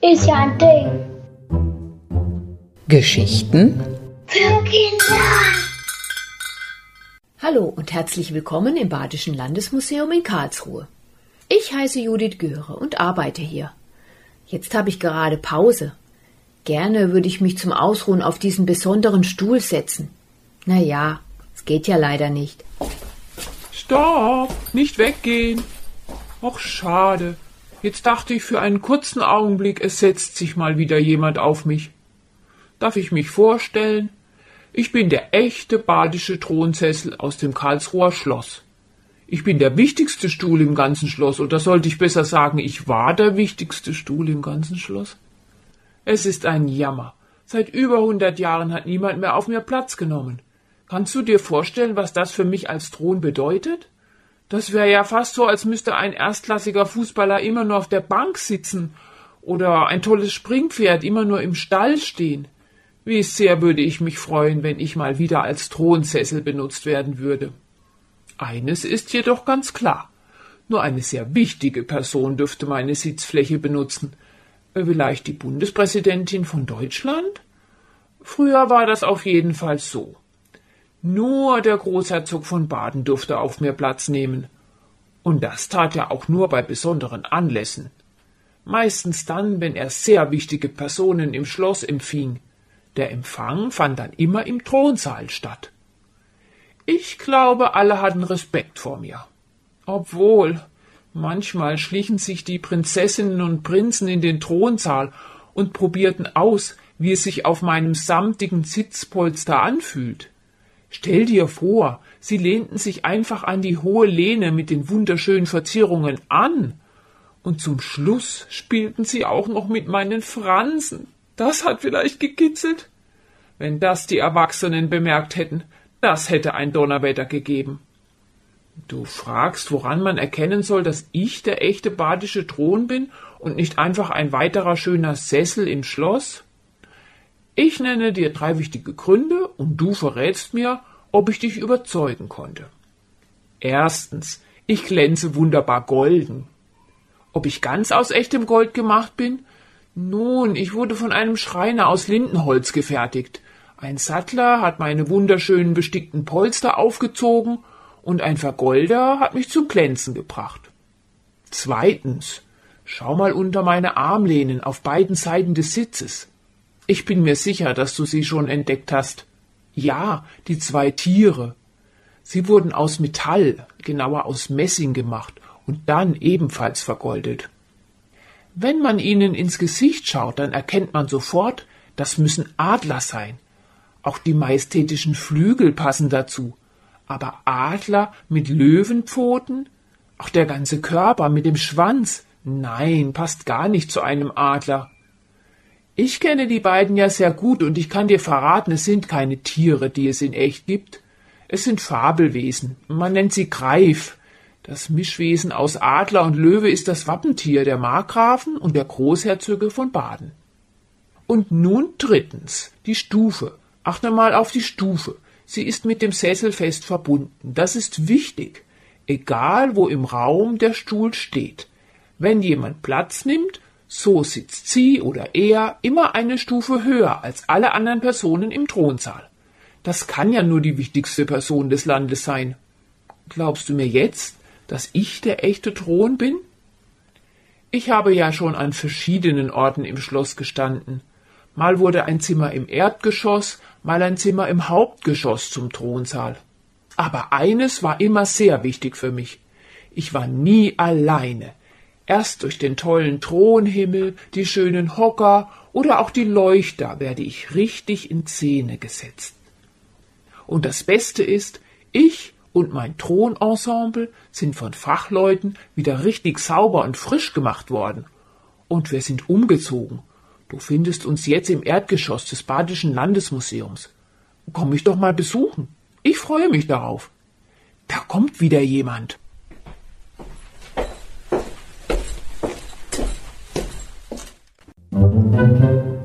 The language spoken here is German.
Ist ja ein Ding. Geschichten Für Kinder. Hallo und herzlich willkommen im Badischen Landesmuseum in Karlsruhe. Ich heiße Judith Göre und arbeite hier. Jetzt habe ich gerade Pause. Gerne würde ich mich zum Ausruhen auf diesen besonderen Stuhl setzen. Na ja, es geht ja leider nicht. Stopp! Nicht weggehen! Och, schade. Jetzt dachte ich für einen kurzen Augenblick, es setzt sich mal wieder jemand auf mich. Darf ich mich vorstellen? Ich bin der echte badische Thronsessel aus dem Karlsruher Schloss. Ich bin der wichtigste Stuhl im ganzen Schloss, oder sollte ich besser sagen, ich war der wichtigste Stuhl im ganzen Schloss? Es ist ein Jammer. Seit über hundert Jahren hat niemand mehr auf mir Platz genommen. Kannst du dir vorstellen, was das für mich als Thron bedeutet? Das wäre ja fast so, als müsste ein erstklassiger Fußballer immer nur auf der Bank sitzen oder ein tolles Springpferd immer nur im Stall stehen. Wie sehr würde ich mich freuen, wenn ich mal wieder als Thronsessel benutzt werden würde. Eines ist jedoch ganz klar. Nur eine sehr wichtige Person dürfte meine Sitzfläche benutzen. Vielleicht die Bundespräsidentin von Deutschland? Früher war das auf jeden Fall so. Nur der Großherzog von Baden durfte auf mir Platz nehmen. Und das tat er auch nur bei besonderen Anlässen. Meistens dann, wenn er sehr wichtige Personen im Schloss empfing. Der Empfang fand dann immer im Thronsaal statt. Ich glaube, alle hatten Respekt vor mir. Obwohl, manchmal schlichen sich die Prinzessinnen und Prinzen in den Thronsaal und probierten aus, wie es sich auf meinem samtigen Sitzpolster anfühlt. Stell dir vor, sie lehnten sich einfach an die hohe Lehne mit den wunderschönen Verzierungen an. Und zum Schluss spielten sie auch noch mit meinen Fransen. Das hat vielleicht gekitzelt. Wenn das die Erwachsenen bemerkt hätten, das hätte ein Donnerwetter gegeben. Du fragst, woran man erkennen soll, dass ich der echte badische Thron bin und nicht einfach ein weiterer schöner Sessel im Schloss? Ich nenne dir drei wichtige Gründe und du verrätst mir, ob ich dich überzeugen konnte. Erstens, ich glänze wunderbar golden. Ob ich ganz aus echtem Gold gemacht bin? Nun, ich wurde von einem Schreiner aus Lindenholz gefertigt. Ein Sattler hat meine wunderschönen bestickten Polster aufgezogen und ein Vergolder hat mich zum Glänzen gebracht. Zweitens, schau mal unter meine Armlehnen auf beiden Seiten des Sitzes. Ich bin mir sicher, dass du sie schon entdeckt hast. Ja, die zwei Tiere. Sie wurden aus Metall, genauer aus Messing gemacht und dann ebenfalls vergoldet. Wenn man ihnen ins Gesicht schaut, dann erkennt man sofort, das müssen Adler sein. Auch die majestätischen Flügel passen dazu. Aber Adler mit Löwenpfoten? Auch der ganze Körper mit dem Schwanz? Nein, passt gar nicht zu einem Adler. Ich kenne die beiden ja sehr gut und ich kann dir verraten, es sind keine Tiere, die es in echt gibt. Es sind Fabelwesen. Man nennt sie Greif. Das Mischwesen aus Adler und Löwe ist das Wappentier der Markgrafen und der Großherzöge von Baden. Und nun drittens, die Stufe. Achte mal auf die Stufe. Sie ist mit dem Sessel fest verbunden. Das ist wichtig. Egal, wo im Raum der Stuhl steht. Wenn jemand Platz nimmt, so sitzt sie oder er immer eine Stufe höher als alle anderen Personen im Thronsaal. Das kann ja nur die wichtigste Person des Landes sein. Glaubst du mir jetzt, dass ich der echte Thron bin? Ich habe ja schon an verschiedenen Orten im Schloss gestanden. Mal wurde ein Zimmer im Erdgeschoss, mal ein Zimmer im Hauptgeschoss zum Thronsaal. Aber eines war immer sehr wichtig für mich. Ich war nie alleine. Erst durch den tollen Thronhimmel, die schönen Hocker oder auch die Leuchter werde ich richtig in Szene gesetzt. Und das Beste ist, ich und mein Thronensemble sind von Fachleuten wieder richtig sauber und frisch gemacht worden. Und wir sind umgezogen. Du findest uns jetzt im Erdgeschoss des Badischen Landesmuseums. Komm mich doch mal besuchen. Ich freue mich darauf. Da kommt wieder jemand. Música